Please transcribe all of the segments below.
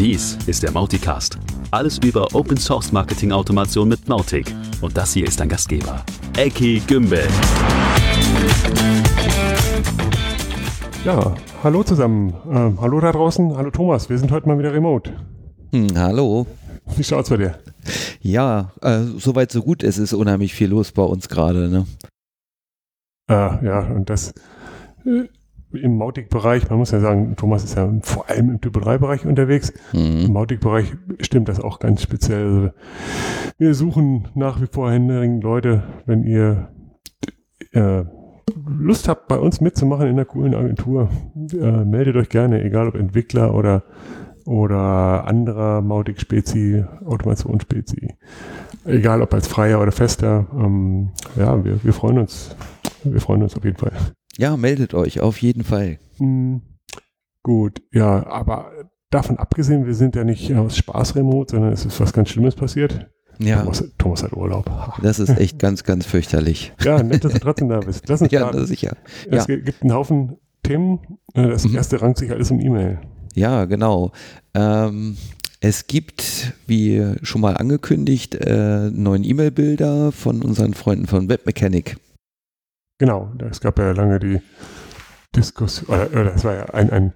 Dies ist der Mauticast. Alles über Open Source Marketing Automation mit Mautic. Und das hier ist dein Gastgeber, Eki Gümbel. Ja, hallo zusammen. Ähm, hallo da draußen. Hallo Thomas. Wir sind heute mal wieder remote. Hm, hallo. Wie schaut's bei dir? Ja, äh, soweit so gut. Es ist unheimlich viel los bei uns gerade. Ne? Äh, ja, und das äh, im Mautic-Bereich, man muss ja sagen, Thomas ist ja vor allem im Typo-3-Bereich unterwegs. Mhm. Im Mautic-Bereich stimmt das auch ganz speziell. Also wir suchen nach wie vor händeringend Leute, wenn ihr äh, Lust habt, bei uns mitzumachen in einer coolen Agentur, äh, meldet euch gerne, egal ob Entwickler oder, oder anderer Mautic-Spezi, Automationsspezi. Egal ob als Freier oder Fester. Ähm, ja, wir, wir freuen uns. Wir freuen uns auf jeden Fall. Ja, meldet euch auf jeden Fall. Hm, gut, ja, aber davon abgesehen, wir sind ja nicht aus Spaß remote, sondern es ist was ganz Schlimmes passiert. Ja, Thomas, Thomas hat Urlaub. Ha. das ist echt ganz, ganz fürchterlich. Ja, nett, dass du trotzdem da bist. Lass uns Ja, na, sicher. Es Ja. gibt einen Haufen Themen. Äh, Das Mhm. erste rankt sich alles um E-Mail. Ja, genau. Ähm, es gibt, wie schon mal angekündigt, äh, neuen E-Mail-Bilder von unseren Freunden von Webmechanic. Genau, es gab ja lange die Diskussion, oder, oder es war ja ein, ein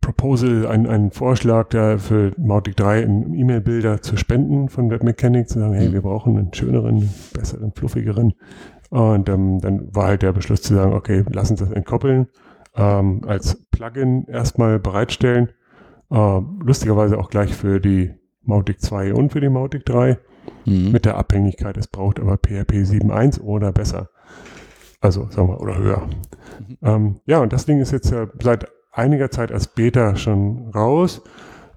Proposal, ein, ein Vorschlag da für Mautic 3 in E-Mail-Bilder zu spenden von Webmechanic, zu sagen, hey, Mhm. wir brauchen einen schöneren, besseren, fluffigeren. Und ähm, dann war halt der Beschluss zu sagen, okay, lass uns das entkoppeln, ähm, als Plugin erstmal bereitstellen. Äh, lustigerweise auch gleich für die Mautic 2 und für die Mautic 3 Mhm. mit der Abhängigkeit, es braucht aber PHP 7.1 oder besser. Also, sagen wir, oder höher. Mhm. Ähm, ja, und das Ding ist jetzt ja seit einiger Zeit als Beta schon raus.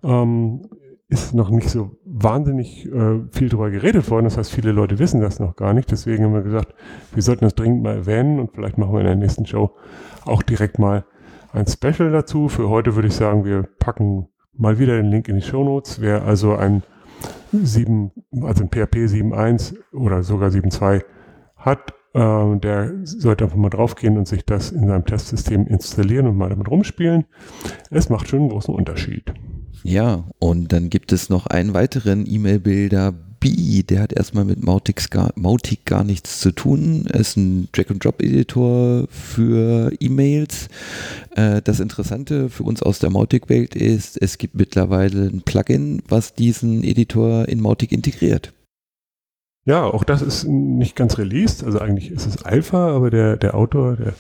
Ähm, ist noch nicht so wahnsinnig äh, viel drüber geredet worden. Das heißt, viele Leute wissen das noch gar nicht. Deswegen haben wir gesagt, wir sollten das dringend mal erwähnen und vielleicht machen wir in der nächsten Show auch direkt mal ein Special dazu. Für heute würde ich sagen, wir packen mal wieder den Link in die Show Notes. Wer also ein 7, also ein PHP 7.1 oder sogar 7.2 hat, äh, der sollte einfach mal draufgehen und sich das in seinem Testsystem installieren und mal damit rumspielen. Es macht schon einen großen Unterschied. Ja, und dann gibt es noch einen weiteren E-Mail-Bilder. B, der hat erstmal mit Mautic gar, Mautic gar nichts zu tun. Ist ein Drag-and-Drop-Editor für E-Mails. Äh, das Interessante für uns aus der Mautic-Welt ist, es gibt mittlerweile ein Plugin, was diesen Editor in Mautic integriert. Ja, auch das ist nicht ganz released. Also eigentlich ist es Alpha, aber der, der Autor, der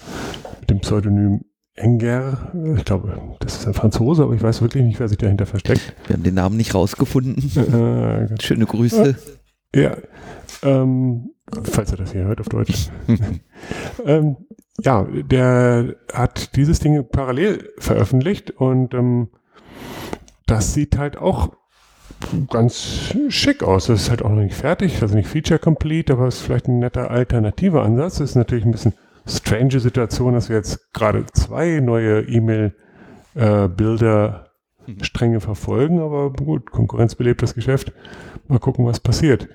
mit dem Pseudonym Enger, äh, ich glaube, das ist ein Franzose, aber ich weiß wirklich nicht, wer sich dahinter versteckt. Wir haben den Namen nicht rausgefunden. Äh, ganz- Schöne Grüße. ja, ähm, falls er das hier hört auf Deutsch. ähm, ja, der hat dieses Ding parallel veröffentlicht und ähm, das sieht halt auch ganz schick aus. Das ist halt auch noch nicht fertig, also nicht feature complete, aber es ist vielleicht ein netter alternativer Ansatz. Das ist natürlich ein bisschen strange Situation, dass wir jetzt gerade zwei neue E-Mail-Bilder Stränge verfolgen, aber gut, Konkurrenz belebt das Geschäft. Mal gucken, was passiert.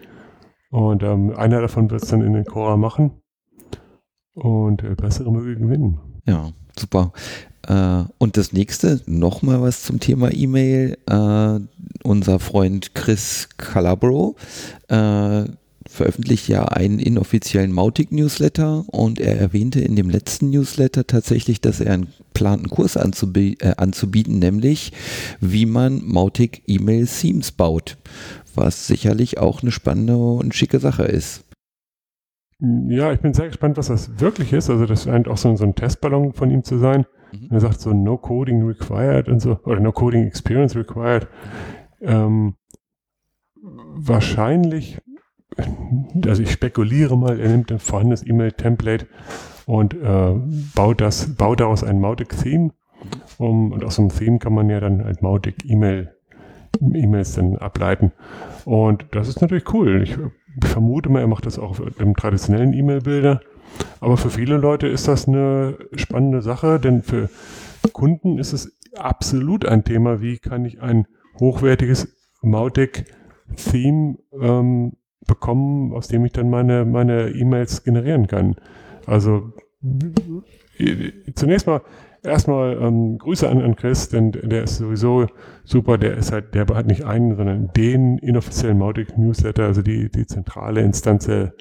Und ähm, einer davon wird es dann in den Cora machen. Und äh, bessere möge gewinnen. Ja, super. Äh, und das nächste, nochmal was zum Thema E-Mail. Äh, unser Freund Chris Calabro äh, veröffentlicht ja einen inoffiziellen Mautic-Newsletter und er erwähnte in dem letzten Newsletter tatsächlich, dass er einen planten Kurs anzubie äh, anzubieten, nämlich wie man Mautic E-Mail-Themes baut, was sicherlich auch eine spannende und schicke Sache ist. Ja, ich bin sehr gespannt, was das wirklich ist. Also das scheint auch so, so ein Testballon von ihm zu sein. Mhm. Er sagt so No Coding required und so, oder No Coding Experience required. Ähm, wahrscheinlich, also ich spekuliere mal, er nimmt ein vorhandenes E-Mail-Template und äh, baut das, baut daraus ein Mautic-Theme. Um, und aus einem Theme kann man ja dann halt Mautic E-Mail, E-Mails dann ableiten. Und das ist natürlich cool. Ich vermute mal, er macht das auch im traditionellen E-Mail-Bilder. Aber für viele Leute ist das eine spannende Sache, denn für Kunden ist es absolut ein Thema, wie kann ich ein hochwertiges Mautic-Theme ähm, bekommen, aus dem ich dann meine meine E-Mails generieren kann. Also zunächst mal erstmal ähm, Grüße an, an Chris, denn der ist sowieso super. Der ist halt, der hat nicht einen, sondern den inoffiziellen Mautic Newsletter, also die, die zentrale Instanz der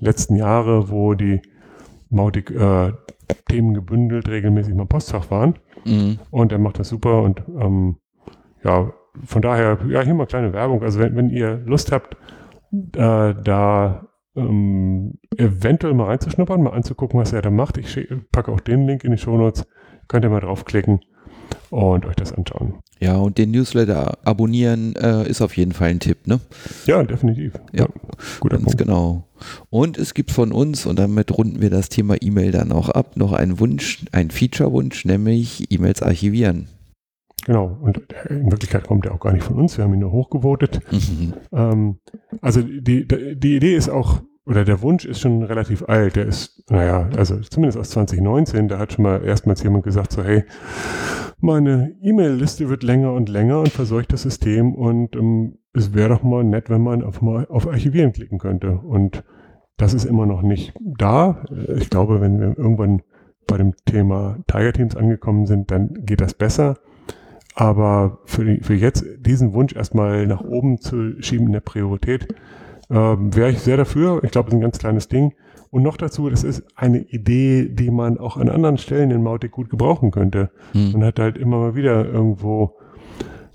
letzten Jahre, wo die Mautic äh, Themen gebündelt regelmäßig mal Postfach waren. Mhm. Und er macht das super und ähm, ja, von daher, ja, hier mal kleine Werbung. Also wenn, wenn ihr Lust habt, äh, da ähm, eventuell mal reinzuschnuppern, mal anzugucken, was er da macht. Ich packe auch den Link in die Show Notes. Könnt ihr mal draufklicken und euch das anschauen. Ja, und den Newsletter abonnieren äh, ist auf jeden Fall ein Tipp, ne? Ja, definitiv. Ja, ja guter ganz Punkt. genau. Und es gibt von uns, und damit runden wir das Thema E-Mail dann auch ab, noch einen Wunsch, einen Feature-Wunsch, nämlich E-Mails archivieren. Genau, und in Wirklichkeit kommt er auch gar nicht von uns, wir haben ihn nur hochgevotet. Mhm. Ähm, also die, die Idee ist auch, oder der Wunsch ist schon relativ alt, der ist, naja, also zumindest aus 2019, da hat schon mal erstmals jemand gesagt, so hey, meine E-Mail-Liste wird länger und länger und verseucht das System und ähm, es wäre doch mal nett, wenn man einfach mal auf Archivieren klicken könnte. Und das ist immer noch nicht da. Ich glaube, wenn wir irgendwann bei dem Thema Tiger Teams angekommen sind, dann geht das besser. Aber für, die, für jetzt diesen Wunsch erstmal nach oben zu schieben in der Priorität, ähm, wäre ich sehr dafür. Ich glaube, es ist ein ganz kleines Ding. Und noch dazu, das ist eine Idee, die man auch an anderen Stellen in Mautic gut gebrauchen könnte. Hm. Man hat halt immer mal wieder irgendwo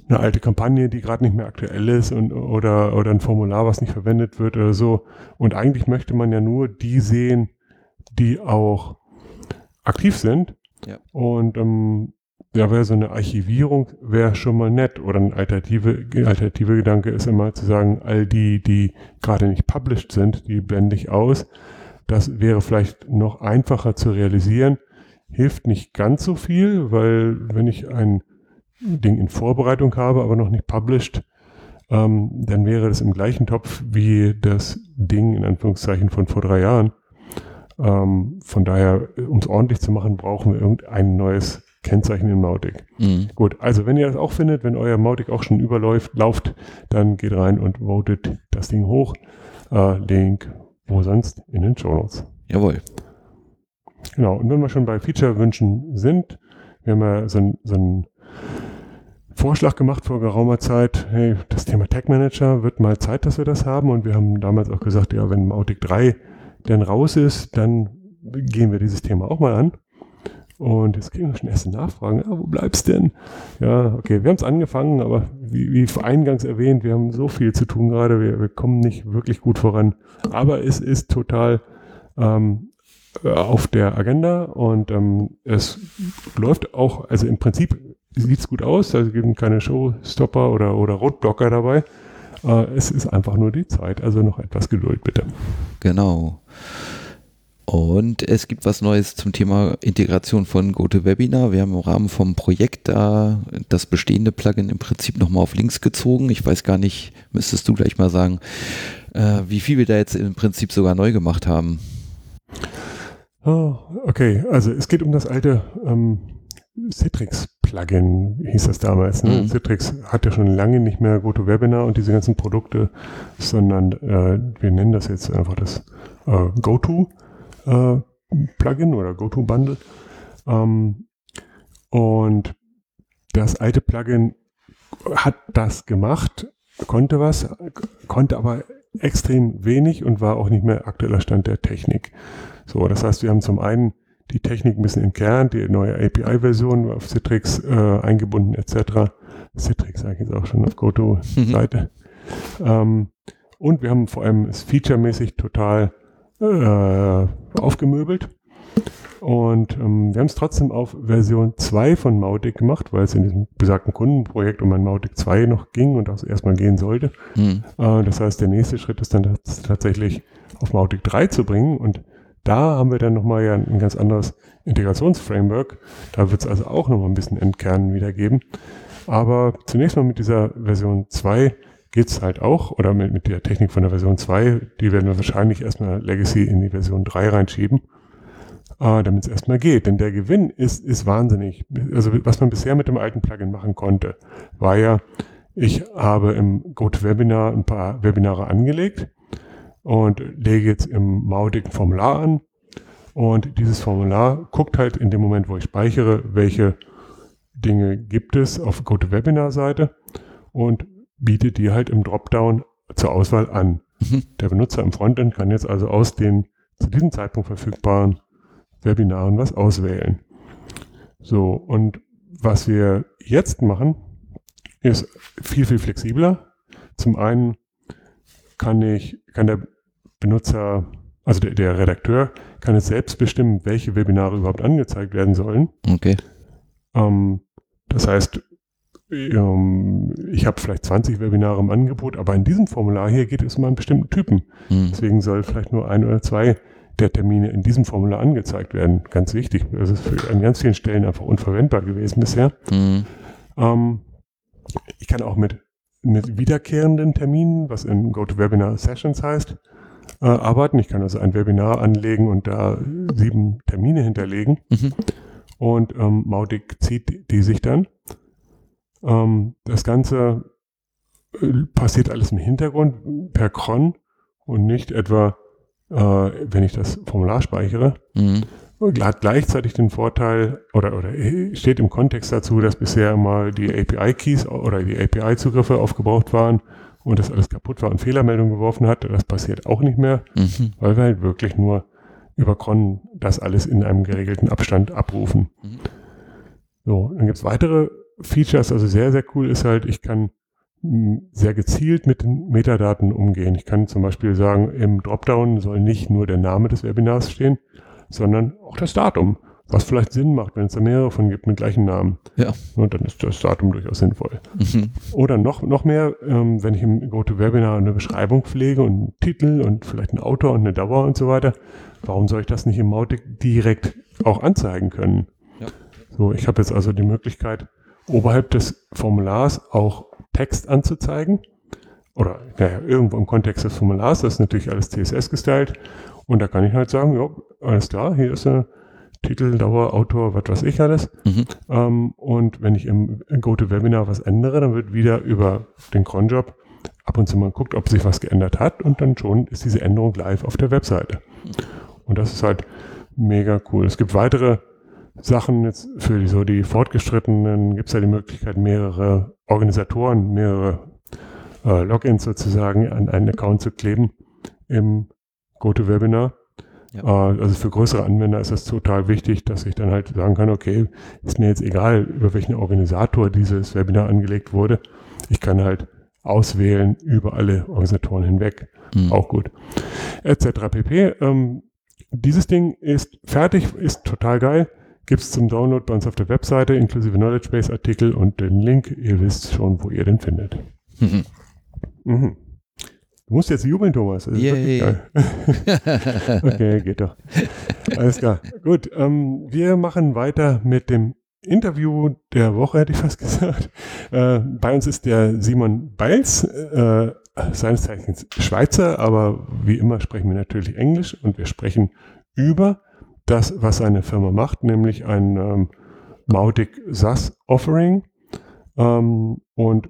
eine alte Kampagne, die gerade nicht mehr aktuell ist und, oder, oder ein Formular, was nicht verwendet wird oder so. Und eigentlich möchte man ja nur die sehen, die auch aktiv sind. Ja. Und ähm, ja, wäre so eine Archivierung wäre schon mal nett. Oder ein alternative, alternative Gedanke ist immer zu sagen, all die, die gerade nicht published sind, die blende ich aus. Das wäre vielleicht noch einfacher zu realisieren. Hilft nicht ganz so viel, weil wenn ich ein Ding in Vorbereitung habe, aber noch nicht published, ähm, dann wäre das im gleichen Topf wie das Ding in Anführungszeichen von vor drei Jahren. Ähm, von daher, um es ordentlich zu machen, brauchen wir irgendein neues Kennzeichen in Mautic. Mhm. Gut, also wenn ihr das auch findet, wenn euer Mautic auch schon überläuft, lauft, dann geht rein und votet das Ding hoch. Äh, Link, wo sonst? In den Show Notes. Jawohl. Genau, und wenn wir schon bei Feature-Wünschen sind, wir haben ja so einen so Vorschlag gemacht vor geraumer Zeit, hey, das Thema Tag Manager wird mal Zeit, dass wir das haben und wir haben damals auch gesagt, ja, wenn Mautic 3 denn raus ist, dann gehen wir dieses Thema auch mal an. Und jetzt kriegen wir schon erste Nachfragen. Ja, wo bleibst denn? Ja, okay, wir haben es angefangen, aber wie, wie eingangs erwähnt, wir haben so viel zu tun gerade, wir, wir kommen nicht wirklich gut voran. Aber es ist total ähm, auf der Agenda und ähm, es läuft auch, also im Prinzip sieht es gut aus, also es gibt keine Showstopper oder, oder Rotblocker dabei. Äh, es ist einfach nur die Zeit, also noch etwas Geduld bitte. Genau. Und es gibt was Neues zum Thema Integration von GoToWebinar. Wir haben im Rahmen vom Projekt da das bestehende Plugin im Prinzip nochmal auf links gezogen. Ich weiß gar nicht, müsstest du gleich mal sagen, äh, wie viel wir da jetzt im Prinzip sogar neu gemacht haben. Oh, okay, also es geht um das alte ähm, Citrix-Plugin, hieß das damals. Ne? Mhm. Citrix hat ja schon lange nicht mehr GoToWebinar und diese ganzen Produkte, sondern äh, wir nennen das jetzt einfach das äh, GoTo äh, Plugin oder GoTo-Bundle. Ähm, und das alte Plugin hat das gemacht, konnte was, konnte aber extrem wenig und war auch nicht mehr aktueller Stand der Technik. So, das heißt, wir haben zum einen die Technik ein bisschen entkernt, die neue API-Version auf Citrix äh, eingebunden etc. Citrix sage ich jetzt auch schon auf GoTo-Seite. Mhm. Ähm, und wir haben vor allem es featuremäßig total äh, aufgemöbelt. Und ähm, wir haben es trotzdem auf Version 2 von Mautic gemacht, weil es in diesem besagten Kundenprojekt um ein Mautic 2 noch ging und auch erstmal gehen sollte. Mhm. Äh, das heißt, der nächste Schritt ist dann tatsächlich auf Mautic 3 zu bringen. Und da haben wir dann nochmal ja ein ganz anderes Integrationsframework. Da wird es also auch nochmal ein bisschen Entkernen wiedergeben. Aber zunächst mal mit dieser Version 2 geht es halt auch, oder mit, mit der Technik von der Version 2, die werden wir wahrscheinlich erstmal Legacy in die Version 3 reinschieben, äh, damit es erstmal geht. Denn der Gewinn ist, ist wahnsinnig. Also was man bisher mit dem alten Plugin machen konnte, war ja, ich habe im GoToWebinar ein paar Webinare angelegt und lege jetzt im Mautic ein Formular an Und dieses Formular guckt halt in dem Moment, wo ich speichere, welche Dinge gibt es auf GoToWebinar-Seite und bietet die halt im Dropdown zur Auswahl an. Mhm. Der Benutzer im Frontend kann jetzt also aus den zu diesem Zeitpunkt verfügbaren Webinaren was auswählen. So, und was wir jetzt machen, ist viel, viel flexibler. Zum einen kann ich, kann der Benutzer, also der, der Redakteur, kann es selbst bestimmen, welche Webinare überhaupt angezeigt werden sollen. Okay. Ähm, das heißt, ich habe vielleicht 20 Webinare im Angebot, aber in diesem Formular hier geht es um einen bestimmten Typen. Hm. Deswegen soll vielleicht nur ein oder zwei der Termine in diesem Formular angezeigt werden. Ganz wichtig. Das ist für, an ganz vielen Stellen einfach unverwendbar gewesen bisher. Hm. Ähm, ich kann auch mit, mit wiederkehrenden Terminen, was in GoToWebinar Sessions heißt, äh, arbeiten. Ich kann also ein Webinar anlegen und da sieben Termine hinterlegen. Mhm. Und ähm, Mautic zieht die sich dann. Ähm, das Ganze äh, passiert alles im Hintergrund per Cron und nicht etwa, äh, wenn ich das Formular speichere. Hm. Und hat gleichzeitig den Vorteil oder, oder steht im Kontext dazu, dass bisher mal die API-Keys oder die API-Zugriffe aufgebraucht waren und das alles kaputt war und Fehlermeldungen geworfen hat. Das passiert auch nicht mehr, Mhm. weil wir halt wirklich nur über Cron das alles in einem geregelten Abstand abrufen. Mhm. So, dann gibt's weitere Features, also sehr, sehr cool ist halt, ich kann mh, sehr gezielt mit den Metadaten umgehen. Ich kann zum Beispiel sagen, im Dropdown soll nicht nur der Name des Webinars stehen, sondern auch das Datum, was vielleicht Sinn macht, wenn es da mehrere von gibt mit gleichen Namen. Ja. Und dann ist das Datum durchaus sinnvoll. Mhm. Oder noch, noch mehr, ähm, wenn ich im GoToWebinar eine Beschreibung pflege und einen Titel und vielleicht einen Autor und eine Dauer und so weiter, warum soll ich das nicht im Mautic direkt auch anzeigen können? Ja. So, ich habe jetzt also die Möglichkeit, oberhalb des Formulars auch Text anzuzeigen. Oder naja, irgendwo im Kontext des Formulars, das ist natürlich alles CSS gestylt. Und da kann ich halt sagen, ja, alles klar, hier ist ein Titel, Dauer, Autor, was weiß ich alles. Mhm. Ähm, und wenn ich im GoToWebinar was ändere, dann wird wieder über den Cronjob ab und zu mal guckt, ob sich was geändert hat und dann schon ist diese Änderung live auf der Webseite. Und das ist halt mega cool. Es gibt weitere Sachen jetzt für die, so die Fortgeschrittenen, gibt es ja die Möglichkeit, mehrere Organisatoren, mehrere äh, Logins sozusagen an einen Account zu kleben im GoToWebinar. Ja. Äh, also für größere Anwender ist das total wichtig, dass ich dann halt sagen kann, okay, ist mir jetzt egal, über welchen Organisator dieses Webinar angelegt wurde. Ich kann halt auswählen über alle Organisatoren hinweg. Mhm. Auch gut. Etc. pp. Ähm, dieses Ding ist fertig, ist total geil. Gibt es zum Download bei uns auf der Webseite, inklusive Knowledge Base Artikel und den Link. Ihr wisst schon, wo ihr den findet. Mhm. Mhm. Du musst jetzt jubeln, Thomas. Okay, geht doch. Alles klar. Gut, ähm, wir machen weiter mit dem Interview der Woche, hätte ich fast gesagt. Äh, bei uns ist der Simon Beils, äh, seines Zeichens Schweizer, aber wie immer sprechen wir natürlich Englisch und wir sprechen über das, was seine Firma macht, nämlich ein ähm, Mautic SaaS Offering. Ähm, und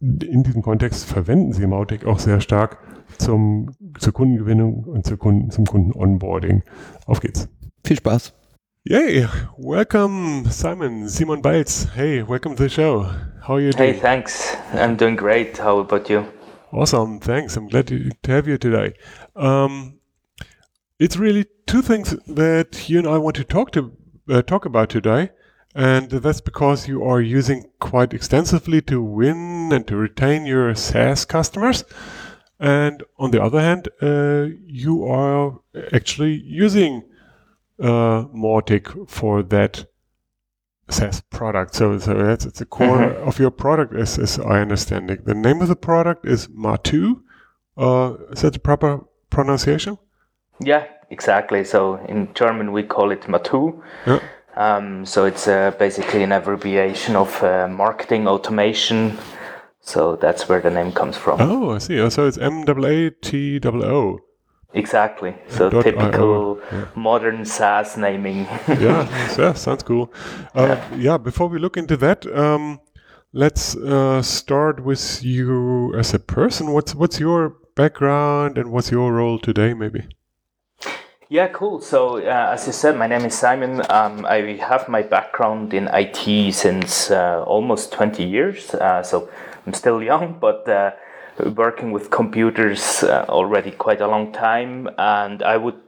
in diesem Kontext verwenden sie Mautic auch sehr stark zum, zur Kundengewinnung und zur Kunden, zum Kunden-Onboarding. Auf geht's. Viel Spaß. Yay! Welcome, Simon. Simon Biles. Hey, welcome to the show. How are you Hey, doing? thanks. I'm doing great. How about you? Awesome. Thanks. I'm glad to, to have you today. Um, it's really two things that you and I want to talk to uh, talk about today, and that's because you are using quite extensively to win and to retain your SaaS customers, and on the other hand, uh, you are actually using uh, Mautic for that SaaS product. So, so that's it's the core of your product, as, as I understand it. The name of the product is Maatoo. Uh, is that the proper pronunciation? Yeah, exactly. So in German we call it Maatoo. Yeah. Um, so it's uh, basically an abbreviation of uh, marketing automation. So that's where the name comes from. Oh, I see. Oh, So it's M A A T O O. Exactly. So Dot typical IO, modern SaaS naming. yeah, yeah, sounds cool. Uh, yeah, before we look into that, um, let's uh, start with you as a person. What's what's your background and what's your role today, maybe? Yeah, cool. So, uh, as you said, my name is Simon. Um, I have my background in IT since uh, almost 20 years. Uh, so, I'm still young, but uh, working with computers uh, already quite a long time. And I would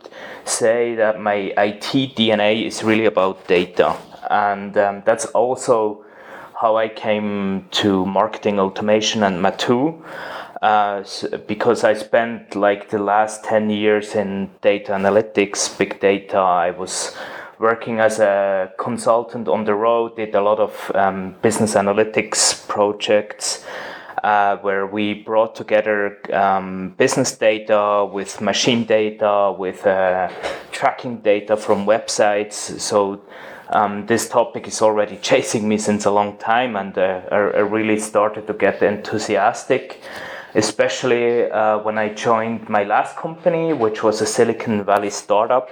say that my IT DNA is really about data. And um, that's also how I came to marketing automation and Maatoo uh, because I spent like the last 10 years in data analytics, big data. I was working as a consultant on the road, did a lot of um, business analytics projects. Uh, where we brought together um, business data with machine data, with uh, tracking data from websites. So um, this topic is already chasing me since a long time, and uh, I, I, really started to get enthusiastic especially uh, when I joined my last company, which was a Silicon Valley startup.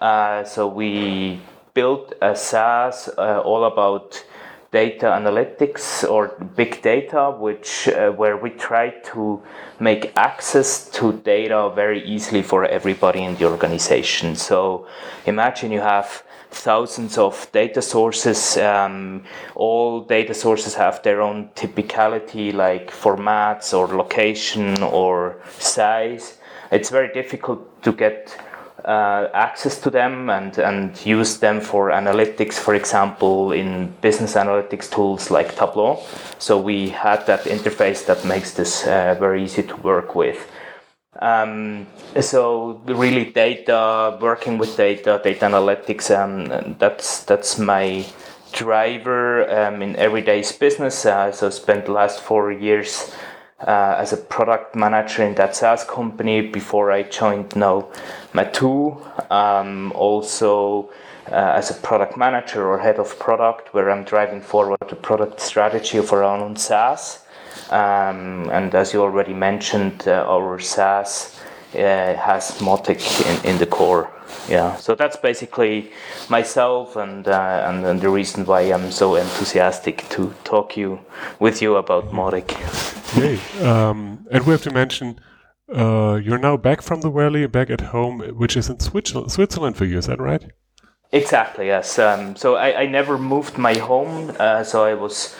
Uh, so we built a SaaS uh, all about data analytics or big data, which uh, where we try to make access to data very easily for everybody in the organization. So imagine you have thousands of data sources. Um, all data sources have their own typicality, like formats or location or size. It's very difficult to get uh, access to them and, and use them for analytics, for example, in business analytics tools like Tableau. So we had that interface that makes this uh, very easy to work with. Um, so really data, working with data, data analytics, um, that's that's my driver um, in everyday's business. Uh, so spent the last four years uh, as a product manager in that SaaS company before I joined now Maatoo. Um, also uh, as a product manager or head of product, where I'm driving forward the product strategy of our own SaaS. Um, and as you already mentioned, uh, our SaaS uh, has Mautic in, in the core. Yeah, so that's basically myself and, uh, and, and the reason why I'm so enthusiastic to talk you with you about Mautic. Yay! Um, and we have to mention uh, you're now back from the valley, back at home, which is in Switzerland, Switzerland for you. Is that right? Exactly. Yes. Um, so I, I never moved my home. Uh, so I was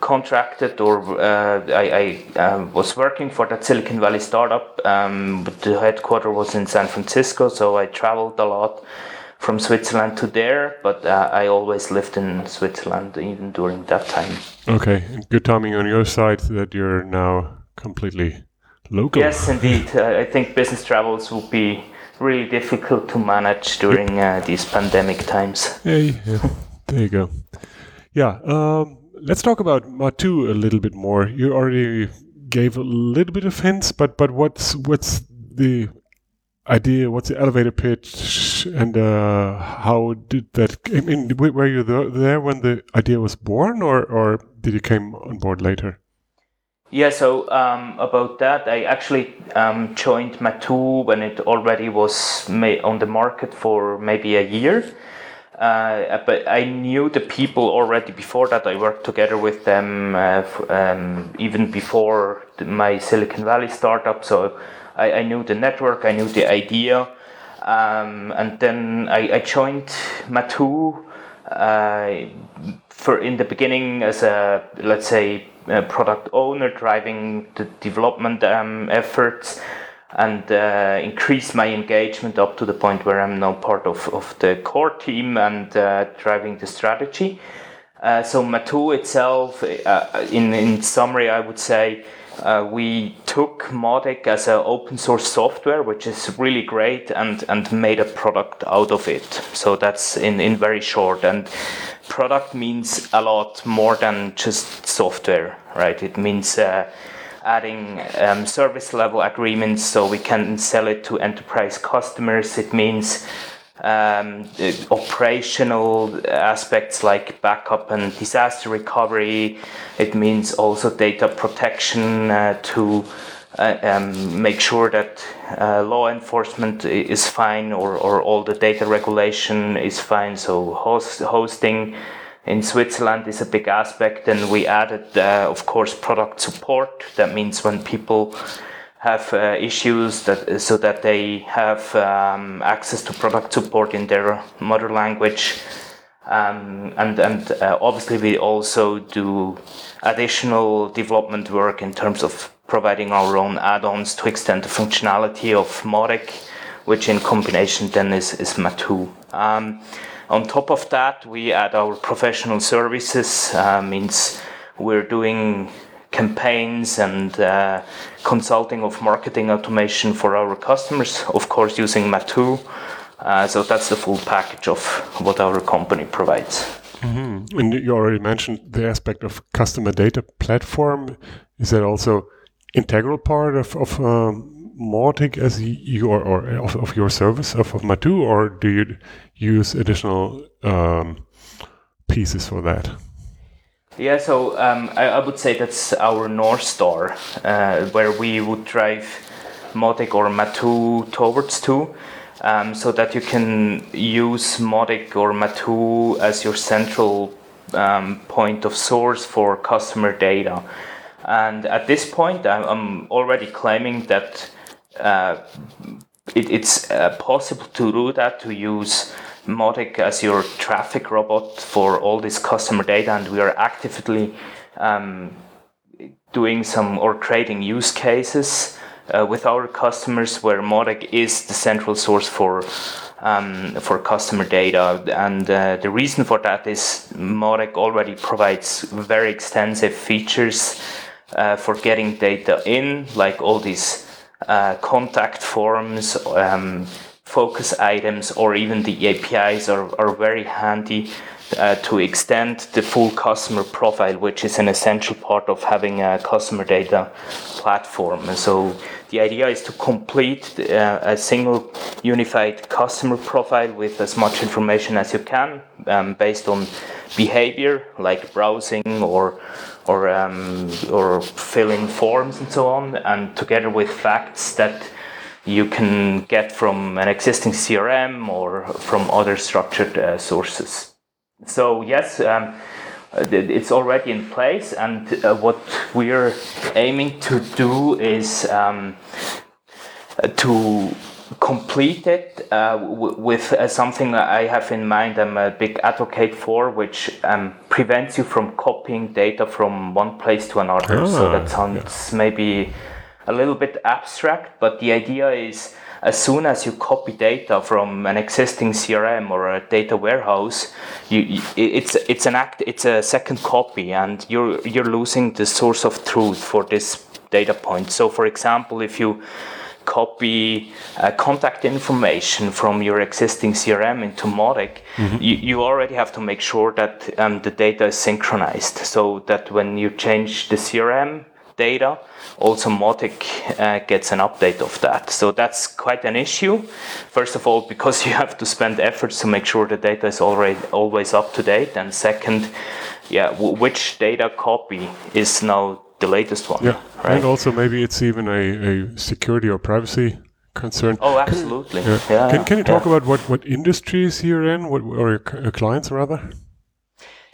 contracted or uh, I, I uh, was working for that Silicon Valley startup, um, but the headquarters was in San Francisco, so I traveled a lot from Switzerland to there, but uh, I always lived in Switzerland even during that time. Okay, good timing on your side that you're now completely local. Yes, indeed. I think business travels will be really difficult to manage during uh, these pandemic times. Hey, yeah, there you go. Yeah. Um, let's talk about Maatoo a little bit more. You already gave a little bit of hints, but but what's what's the idea? What's the elevator pitch, and uh, how did that? I mean, were you there when the idea was born, or or did you came on board later? Yeah, so um, about that, I actually um, joined Maatoo when it already was on the market for maybe a year. Uh, but I knew the people already before that. I worked together with them uh, um, even before the, my Silicon Valley startup. So I, I, knew the network, I knew the idea. Um, and then I, I joined Maatoo uh, for in the beginning as a let's say a product owner driving the development um, efforts and uh, increase my engagement up to the point where I'm now part of, of the core team and uh, driving the strategy. Uh, so Maatoo itself, uh, in, in summary, I would say uh, we took Mautic as an open source software, which is really great, and, and made a product out of it. So that's in, in very short. And product means a lot more than just software, right? It means uh, adding um, service level agreements so we can sell it to enterprise customers. It means um, operational aspects like backup and disaster recovery. It means also data protection uh, to uh, um, make sure that uh, law enforcement is fine or, or all the data regulation is fine. So host, hosting in Switzerland is a big aspect. And we added, uh, of course, product support. That means when people have uh, issues that so that they have um, access to product support in their mother language. Um, and and uh, obviously we also do additional development work in terms of providing our own add-ons to extend the functionality of Mautic, which in combination then is, is Maatoo. Um, on top of that, we add our professional services, uh, means we're doing campaigns and uh, consulting of marketing automation for our customers, of course using Maatoo. Uh, so that's the full package of what our company provides. Mm-hmm. And you already mentioned the aspect of customer data platform. Is that also integral part of, of um, Mautic as you or, of, of, your service of, of Maatoo, or do you use additional um, pieces for that? Yeah, so um, I, I, would say that's our North Star, uh, where we would drive Mautic or Maatoo towards to, um, so that you can use Mautic or Maatoo as your central um, point of source for customer data. And at this point, I'm, already claiming that it, it's uh, possible to do that to use Mautic as your traffic robot for all this customer data, and we are actively um, doing some or creating use cases uh, with our customers where Mautic is the central source for um, for customer data. And uh, the reason for that is Mautic already provides very extensive features uh, for getting data in, like all these uh, contact forms. Um, focus items or even the APIs are, are very handy uh, to extend the full customer profile, which is an essential part of having a customer data platform. And so the idea is to complete uh, a single unified customer profile with as much information as you can um, based on behavior like browsing or or um, or filling forms and so on, and together with facts that you can get from an existing CRM or from other structured uh, sources. So yes, um, it's already in place, and uh, what we're aiming to do is um, to complete it uh, with uh, something that I have in mind. I'm a big advocate for, which um, prevents you from copying data from one place to another. So that ah, sounds yeah. maybe a little bit abstract, but the idea is as soon as you copy data from an existing CRM or a data warehouse, you, it's it's an act it's a second copy, and you're you're losing the source of truth for this data point. So, for example, if you copy uh, contact information from your existing CRM into Mautic, mm-hmm. you, you already have to make sure that um, the data is synchronized so that when you change the CRM data, also Mautic uh, gets an update of that. So that's quite an issue. First of all, because you have to spend efforts to make sure the data is already always up to date, and second, yeah, w- which data copy is now the latest one? Yeah, right? and also maybe it's even a, a security or privacy concern. Oh, absolutely. Can, yeah. yeah. Can, can you talk yeah. about what, what industries you're in, what, or your clients rather?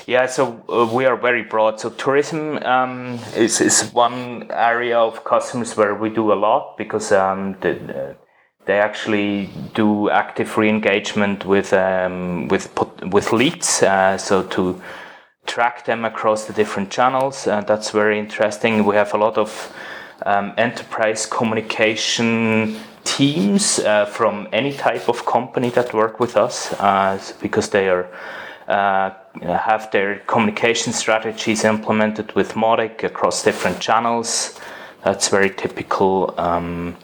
Yeah, so uh, we are very broad. So tourism um, is, is one area of customers where we do a lot because um, the, they actually do active re-engagement with um, with with leads. Uh, so to track them across the different channels, uh, that's very interesting. We have a lot of um, enterprise communication teams uh, from any type of company that work with us uh, because they are uh, have their communication strategies implemented with Mautic across different channels. That's very typical. Um,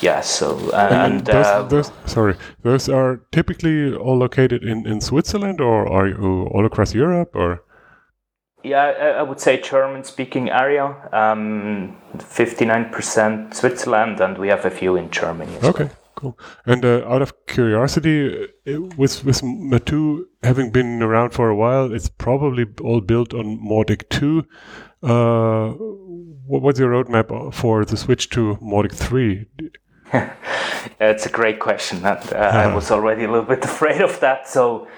yeah, so and, and those, uh, those, sorry, those are typically all located in, in Switzerland, or are you all across Europe, or? Yeah, I would say German-speaking area. Um, Fifty-nine percent Switzerland, and we have a few in Germany. okay, well. Cool. And uh, out of curiosity, uh, with with Maatoo having been around for a while, it's probably all built on Mautic 2. Uh, what's your roadmap for the switch to Mautic 3? it's a great question. uh, I was already a little bit afraid of that. So,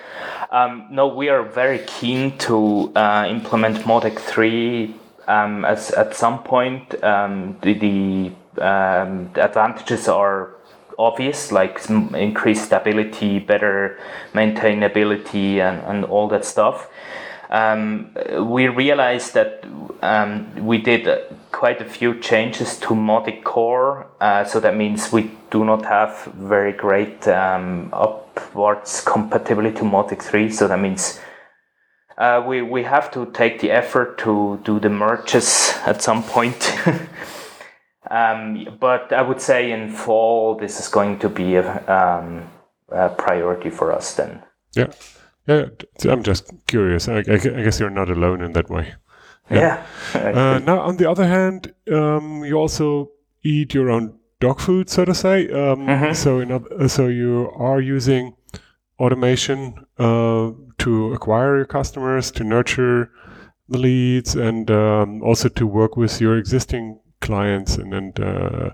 um, no, we are very keen to uh, implement Mautic 3 um, as at some point. Um, the, the um, the advantages are obvious, like increased stability, better maintainability, and, and all that stuff. Um, we realized that um, we did quite a few changes to Mautic Core, uh, so that means we do not have very great um, upwards compatibility to Mautic 3, so that means uh, we, we have to take the effort to do the merges at some point. Um, but I would say in fall, this is going to be a, um, a priority for us then. Yeah. Yeah, I'm just curious. I, I, guess you're not alone in that way. Yeah. yeah. uh, now, on the other hand, um, you also eat your own dog food, so to say. Um, mm-hmm. So, in, so you are using automation uh, to acquire your customers, to nurture the leads, and um, also to work with your existing clients and, and uh,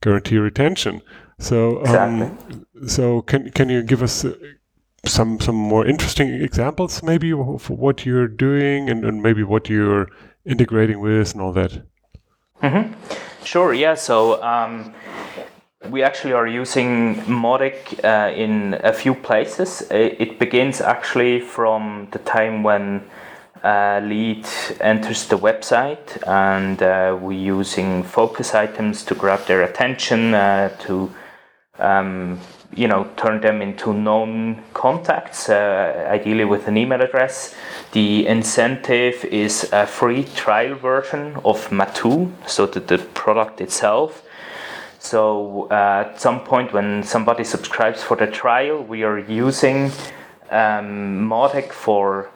guarantee retention. So, um, exactly. so can can you give us uh, some some more interesting examples, maybe, of what you're doing and, and maybe what you're integrating with and all that? Mm-hmm. Sure. Yeah. So. Um, we actually are using Mautic uh, in a few places. It begins actually from the time when uh, lead enters the website and uh, we're using focus items to grab their attention uh, to um, you know turn them into known contacts uh, ideally with an email address. The incentive is a free trial version of Maatoo so that the product itself. So uh, at some point when somebody subscribes for the trial we are using um, Mautic for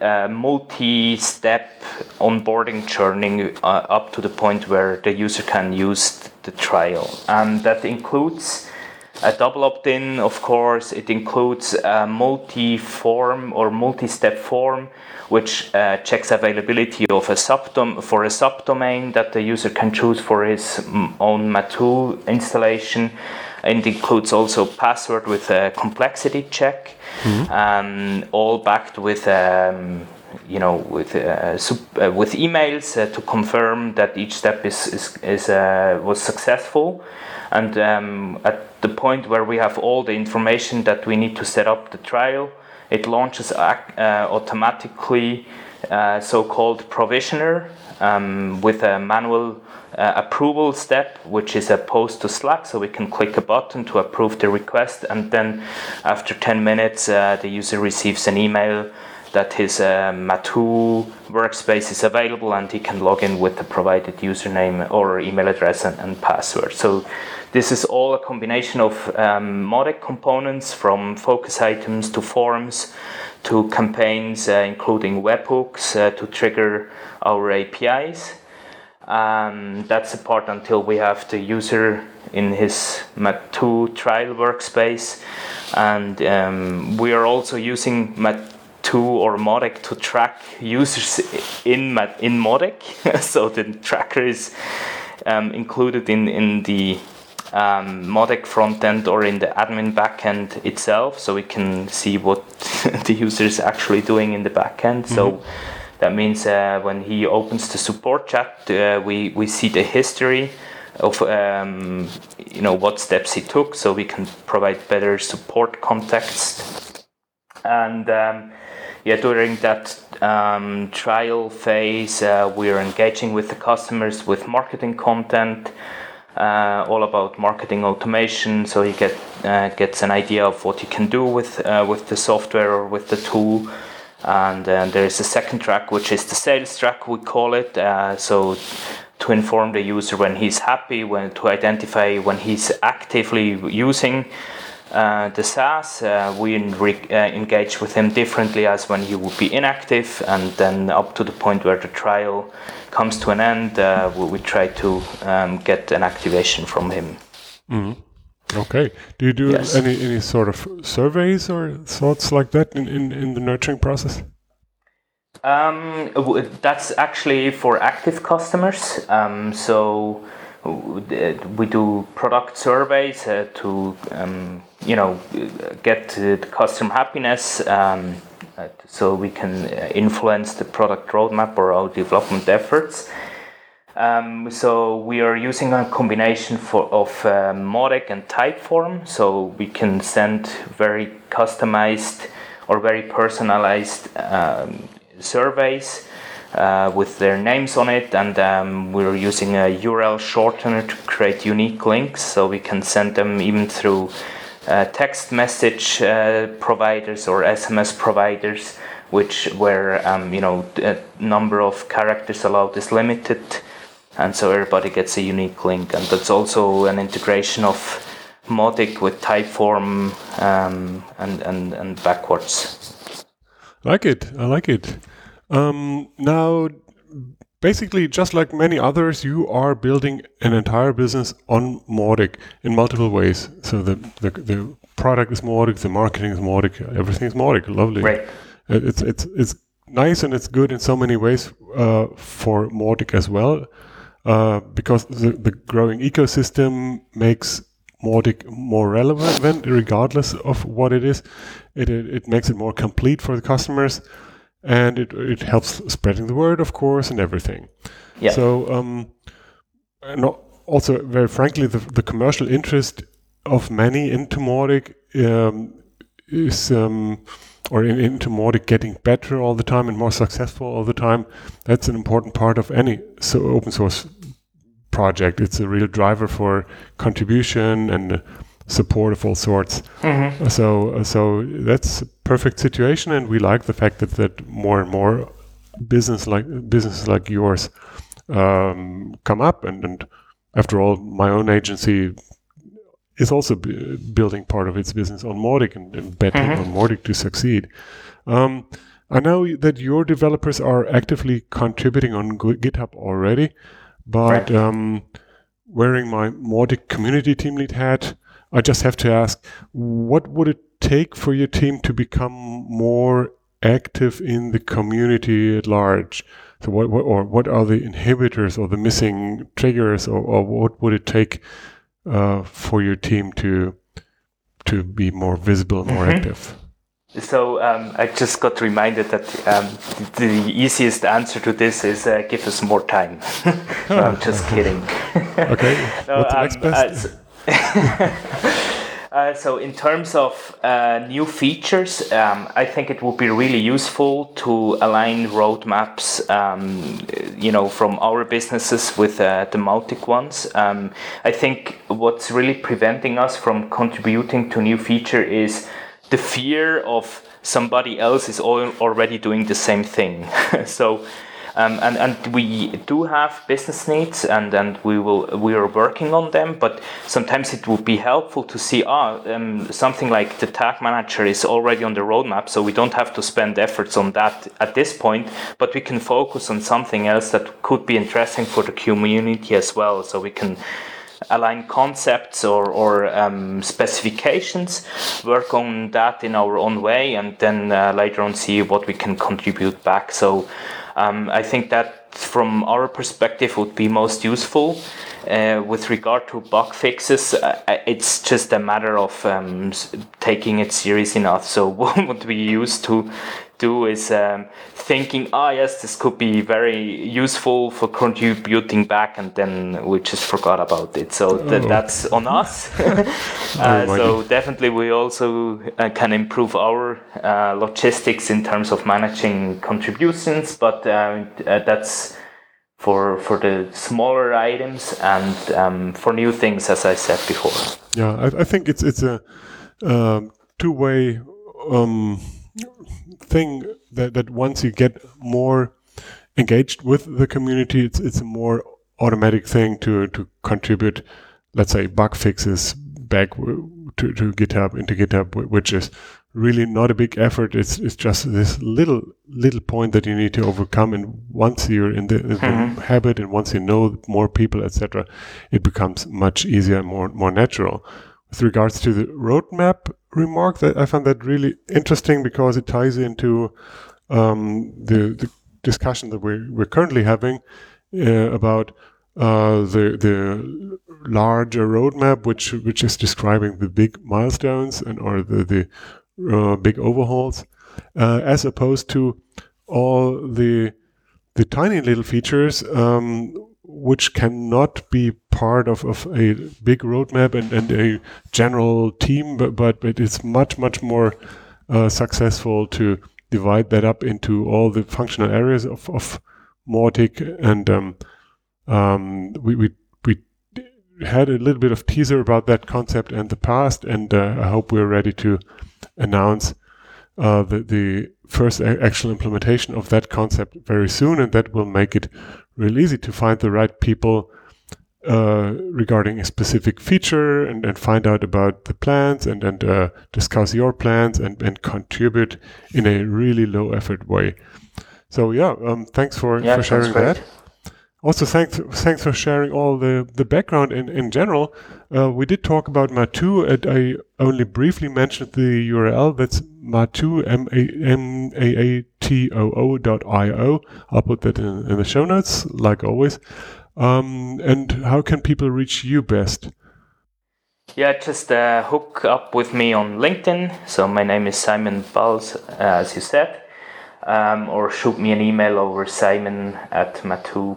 uh, multi-step onboarding journey uh, up to the point where the user can use the trial. And that includes a double opt-in of course it includes a multi-form or multi-step form which uh, checks availability of a subdom for a subdomain that the user can choose for his own Maatoo installation it includes also password with a complexity check, mm-hmm. um, all backed with um, you know with uh, uh, with emails uh, to confirm that each step is is, is was successful, and um, at the point where we have all the information that we need to set up the trial, it launches automatically so-called provisioner um, with a manual uh, approval step, which is a post to Slack. So we can click a button to approve the request, and then after 10 minutes, uh, the user receives an email that his uh, Maatoo workspace is available and he can log in with the provided username or email address and, and password. So this is all a combination of um, Mautic components from focus items to forms to campaigns, uh, including webhooks uh, to trigger our APIs. Um, that's the part until we have the user in his Maatoo trial workspace. And um, we are also using Maatoo or Mautic to track users in, in so the tracker is um, included in, in the um, Mautic frontend or in the admin backend itself. So we can see what the user is actually doing in the backend. Mm-hmm. So that means uh, when he opens the support chat, uh, we, we see the history of um, you know what steps he took, so we can provide better support context. And um, yeah, during that um, trial phase, uh, we are engaging with the customers with marketing content, uh, all about marketing automation. So he get uh, gets an idea of what he can do with uh, with the software or with the tool and then there is a second track which is the sales track we call it uh, so to inform the user when he's happy when to identify when he's actively using uh, the SaaS, uh, we uh, engage with him differently as when he would be inactive, and then up to the point where the trial comes to an end, uh, we, we, try to um, get an activation from him. Mm-hmm. Okay. Do you do yes. any, any sort of surveys or thoughts like that in, in, in the nurturing process? Um, that's actually for active customers. Um, so we do product surveys uh, to um, you know get the customer happiness um, uh, so we can influence the product roadmap or our development efforts. Um, so we are using a combination for, of uh, Mautic and Typeform, so we can send very customized or very personalized um, surveys uh, with their names on it, and um, we're using a URL shortener to create unique links, so we can send them even through uh, text message uh, providers or SMS providers, which where um, you know the number of characters allowed is limited and so everybody gets a unique link. And that's also an integration of Mautic with Typeform um, and, and, and backwards. I like it. I like it. Um, now, basically, just like many others, you are building an entire business on Mautic in multiple ways. So the, the, the product is Mautic, the marketing is Mautic, everything is Mautic. Lovely. Right. It's, it's, it's nice and it's good in so many ways uh, for Mautic as well. Uh, because the, the growing ecosystem makes Mautic more relevant regardless of what it is. It, it, it, makes it more complete for the customers and it, it helps spreading the word, of course, and everything. Yeah. So, um, and also, very frankly, the, the commercial interest of many into Mautic um, is, um, or in, into Mautic getting better all the time and more successful all the time. That's an important part of any so open source project. It's a real driver for contribution and support of all sorts. Mm-hmm. So, so that's perfect situation, and we like the fact that that more and more business like businesses like yours um, come up. And, and after all, my own agency is also b- building part of its business on Mautic and, and betting mm-hmm. on Mautic to succeed. Um, I know that your developers are actively contributing on GitHub already. But right. um, wearing my Mautic community team lead hat, I just have to ask, what would it take for your team to become more active in the community at large? So what, what or what are the inhibitors or the missing triggers, or, or what would it take uh, for your team to to be more visible, and more mm-hmm. active? So um, I just got reminded that um, the easiest answer to this is uh, give us more time. no, I'm just kidding. okay. no, What's the next um, best? Uh, uh, so in terms of uh, new features, um, I think it would be really useful to align roadmaps, um, you know, from our businesses with uh, the Mautic ones. Um, I think what's really preventing us from contributing to new feature is the fear of somebody else is already doing the same thing. so, um, and and we do have business needs, and and we will we are working on them. But sometimes it would be helpful to see ah um, something like the tag manager is already on the roadmap, so we don't have to spend efforts on that at this point. But we can focus on something else that could be interesting for the community as well. So we can align concepts or, or um, specifications, work on that in our own way, and then uh, later on see what we can contribute back. So um, I think that from our perspective would be most useful. Uh, with regard to bug fixes, uh, it's just a matter of um, taking it serious enough. So what would we used to do is um, thinking, ah, oh, yes, this could be very useful for contributing back, and then we just forgot about it. So th- oh. that's on us. uh, so definitely, we also uh, can improve our uh, logistics in terms of managing contributions, but uh, uh, that's for for the smaller items and um, for new things, as I said before. Yeah, I, I think it's it's a um, two way. Um, thing that, that once you get more engaged with the community, it's it's a more automatic thing to to contribute, let's say, bug fixes back to, to GitHub into GitHub, which is really not a big effort. It's it's just this little little point that you need to overcome. And once you're in the, in the mm-hmm. habit, and once you know more people, etc., it becomes much easier and more more natural with regards to the roadmap remark that I found that really interesting because it ties into um, the, the, discussion that we're, we're currently having uh, about uh, the the larger roadmap, which which is describing the big milestones and or the the uh, big overhauls, uh, as opposed to all the the tiny little features um, which cannot be part of, of a big roadmap and, and a general team, but, but it is much, much more uh, successful to divide that up into all the functional areas of, of Mautic. And um, um, we, we, we had a little bit of teaser about that concept in the past, and uh, I hope we're ready to announce uh, the, the first actual implementation of that concept very soon, and that will make it real easy to find the right people uh, regarding a specific feature and, and find out about the plans and, and uh, discuss your plans and, and contribute in a really low effort way. So yeah, um, thanks for, yeah, for sharing that. Also, thanks thanks for sharing all the, the background in, in general. Uh, we did talk about Maatoo, and I only briefly mentioned the URL. That's Maatoo, M-A-A-T-O-O dot I-O. I'll put that in, in the show notes, like always. Um, and how can people reach you best? Yeah, just uh, hook up with me on LinkedIn. So my name is Simon Balz, as you said um, or shoot me an email over simon at maatoo.io.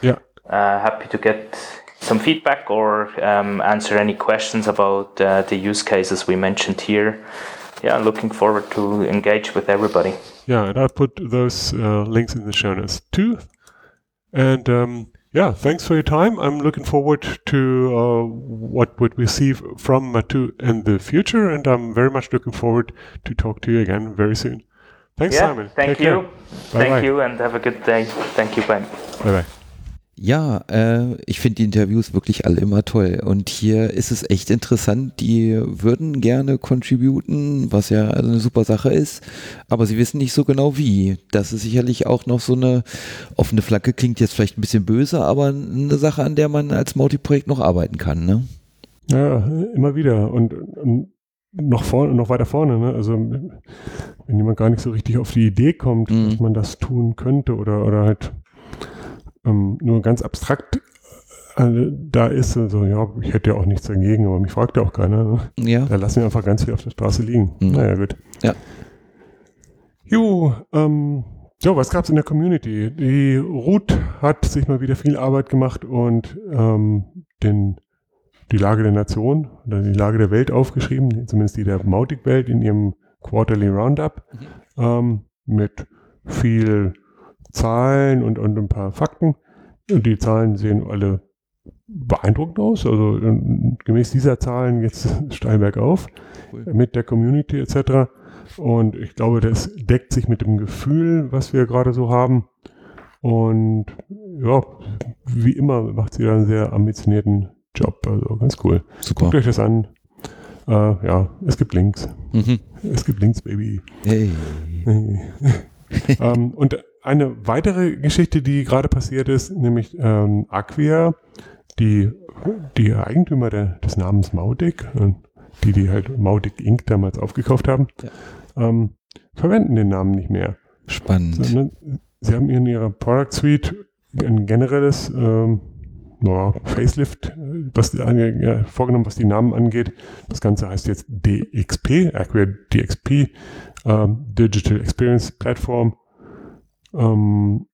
Yeah. Uh, happy to get some feedback or um, answer any questions about uh, the use cases we mentioned here. Yeah, looking forward to engage with everybody. Yeah, and I'll put those uh, links in the show notes too. And um, yeah, thanks for your time. I'm looking forward to uh, what would we see from Maatoo in the future, and I'm very much looking forward to talk to you again very soon. Thanks, yeah, Simon. Thank Take you. Thank you, and have a good day. Thank you. Bye. Bye bye. Ja, äh, ich finde die Interviews wirklich alle immer toll. Und hier ist es echt interessant. Die würden gerne contributen, was ja eine super Sache ist, aber sie wissen nicht so genau wie. Das ist sicherlich auch noch so eine offene Flagge, klingt jetzt vielleicht ein bisschen böse, aber eine Sache, an der man als Multiprojekt noch arbeiten kann. Ne? Ja, immer wieder. Und, und noch vorne, noch weiter vorne, ne? Also wenn jemand gar nicht so richtig auf die Idee kommt, mhm. dass man das tun könnte oder, oder halt ähm, nur ganz abstrakt äh, da ist, so, ja, ich hätte ja auch nichts dagegen, aber mich fragt ja auch keiner. Ne? Ja. Da lassen wir einfach ganz viel auf der Straße liegen. Mhm. Naja, gut. Ja. Jo, ähm, so, was gab's in der Community? Die Ruth hat sich mal wieder viel Arbeit gemacht und ähm, den, die Lage der Nation oder die Lage der Welt aufgeschrieben, zumindest die der Mautic-Welt in ihrem Quarterly Roundup mhm. ähm, mit viel Zahlen und, und ein paar Fakten. Und die Zahlen sehen alle beeindruckend aus. Also äh, gemäß dieser Zahlen jetzt steil bergauf cool. mit der Community etc. Und ich glaube, das deckt sich mit dem Gefühl, was wir gerade so haben. Und ja, wie immer macht sie da einen sehr ambitionierten Job. Also ganz cool. Super. Guckt euch das an. Äh, ja, es gibt Links. Mhm. Es gibt Links, Baby. Hey. ähm, und eine weitere Geschichte, die gerade passiert ist, nämlich ähm, Acquia, die, die Eigentümer der, des Namens Mautic, äh, die die halt Mautic Inc. damals aufgekauft haben, ja. ähm, verwenden den Namen nicht mehr. Spannend. Sondern sie haben in ihrer Product Suite ein generelles ähm, no, Facelift was die, ja, vorgenommen, was die Namen angeht. Das Ganze heißt jetzt DXP, Acquia DXP, ähm, Digital Experience Platform ähm,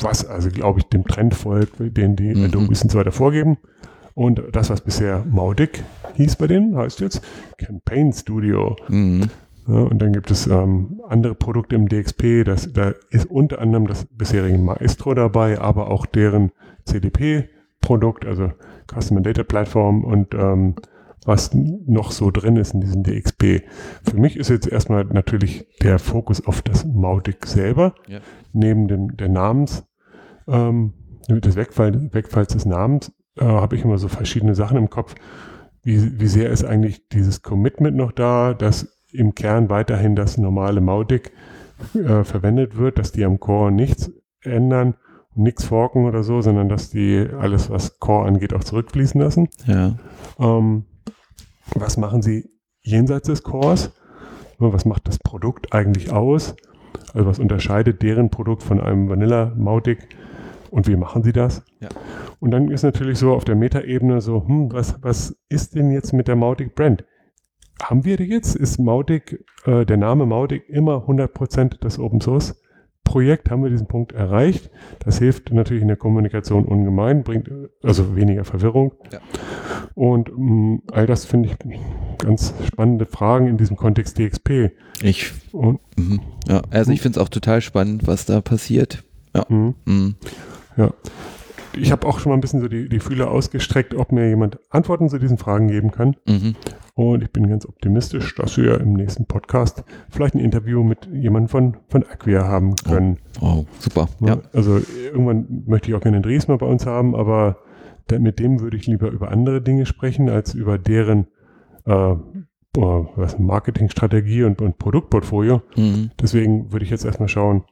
was also, glaube ich, dem Trend folgt, den die mhm. Adobe und so weiter vorgeben. Und das, was bisher Mautic hieß bei denen, heißt jetzt Campaign Studio. Mhm. Ja, und dann gibt es ähm, andere Produkte im DXP. Das, da ist unter anderem das bisherige Maestro dabei, aber auch deren CDP-Produkt, also Customer Data Platform und ähm, was noch so drin ist in diesem DXP. Für mich ist jetzt erstmal natürlich der Fokus auf das Mautic selber, ja. neben dem der Namens, ähm, des Wegfall, Wegfalls des Namens, äh, habe ich immer so verschiedene Sachen im Kopf. Wie, wie sehr ist eigentlich dieses Commitment noch da, dass im Kern weiterhin das normale Mautic äh, verwendet wird, dass die am Core nichts ändern, nichts forken oder so, sondern dass die alles, was Core angeht, auch zurückfließen lassen. Ja. Ähm, was machen sie jenseits des Cores? Was macht das Produkt eigentlich aus? Also was unterscheidet deren Produkt von einem Vanilla Mautic und wie machen sie das? Ja. Und dann ist natürlich so auf der Metaebene so, hm, was, was ist denn jetzt mit der Mautic Brand? Haben wir die jetzt? Ist Mautic, äh, der Name Mautic immer 100% das Open Source Projekt haben wir diesen Punkt erreicht. Das hilft natürlich in der Kommunikation ungemein, bringt also weniger Verwirrung. Ja. Und mh, all das finde ich ganz spannende Fragen in diesem Kontext DXP. Ich, Und, mhm. ja, also ich finde es auch total spannend, was da passiert. Ja. mh, Mhm. ja. Ich habe auch schon mal ein bisschen so die, die Fühler ausgestreckt, ob mir jemand Antworten zu diesen Fragen geben kann. Mhm. Und ich bin ganz optimistisch, dass wir im nächsten Podcast vielleicht ein Interview mit jemandem von, von Acquia haben können. Oh, super. Ja. Also irgendwann möchte ich auch gerne Dres mal bei uns haben, aber da, mit dem würde ich lieber über andere Dinge sprechen, als über deren äh, was, Marketingstrategie und, und Produktportfolio. Mhm. Deswegen würde ich jetzt erstmal schauen,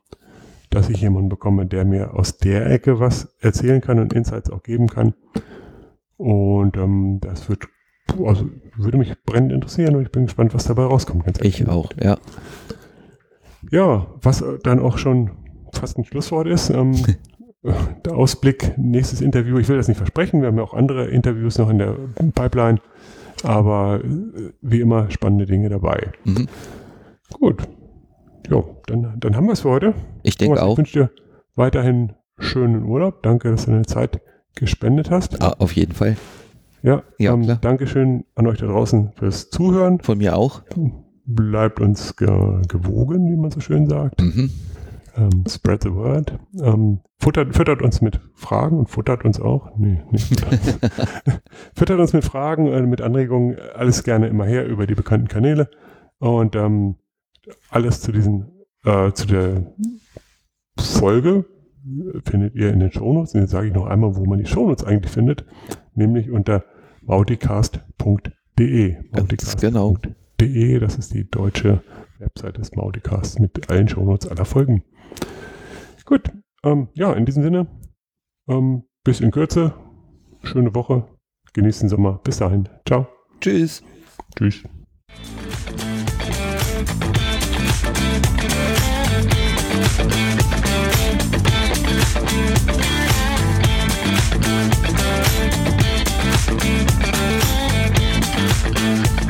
dass ich jemanden bekomme, der mir aus der Ecke was erzählen kann und Insights auch geben kann. Und ähm, das wird, also würde mich brennend interessieren und ich bin gespannt, was dabei rauskommt. Ich auch, ja. Ja, was dann auch schon fast ein Schlusswort ist. Ähm, der Ausblick, nächstes Interview, ich will das nicht versprechen, wir haben ja auch andere Interviews noch in der Pipeline, aber äh, wie immer spannende Dinge dabei. Mhm. Gut. Ja, dann, dann haben wir es für heute. Ich denke Thomas, auch. Ich wünsche dir weiterhin schönen Urlaub. Danke, dass du deine Zeit gespendet hast. Ah, auf jeden Fall. Ja, Ja, ähm. Dankeschön an euch da draußen fürs Zuhören. Von mir auch. Bleibt uns ge gewogen, wie man so schön sagt. Mhm. Ähm, spread the word. Ähm, futtert, füttert uns mit Fragen und futtert uns auch. Nee, nicht füttert uns mit Fragen, äh, mit Anregungen, alles gerne immer her über die bekannten Kanäle. Und ähm, alles zu diesen, äh, zu der Folge findet ihr in den Shownotes. Und jetzt sage ich noch einmal, wo man die Shownotes eigentlich findet, nämlich unter mauticast.de. Ganz genau. De, das ist die deutsche Website des Maudicasts mit allen Shownotes aller Folgen. Gut, ähm, ja, in diesem Sinne, ähm, bis in Kürze, schöne Woche, genießt den Sommer, bis dahin, ciao, Tschüss. tschüss. Thank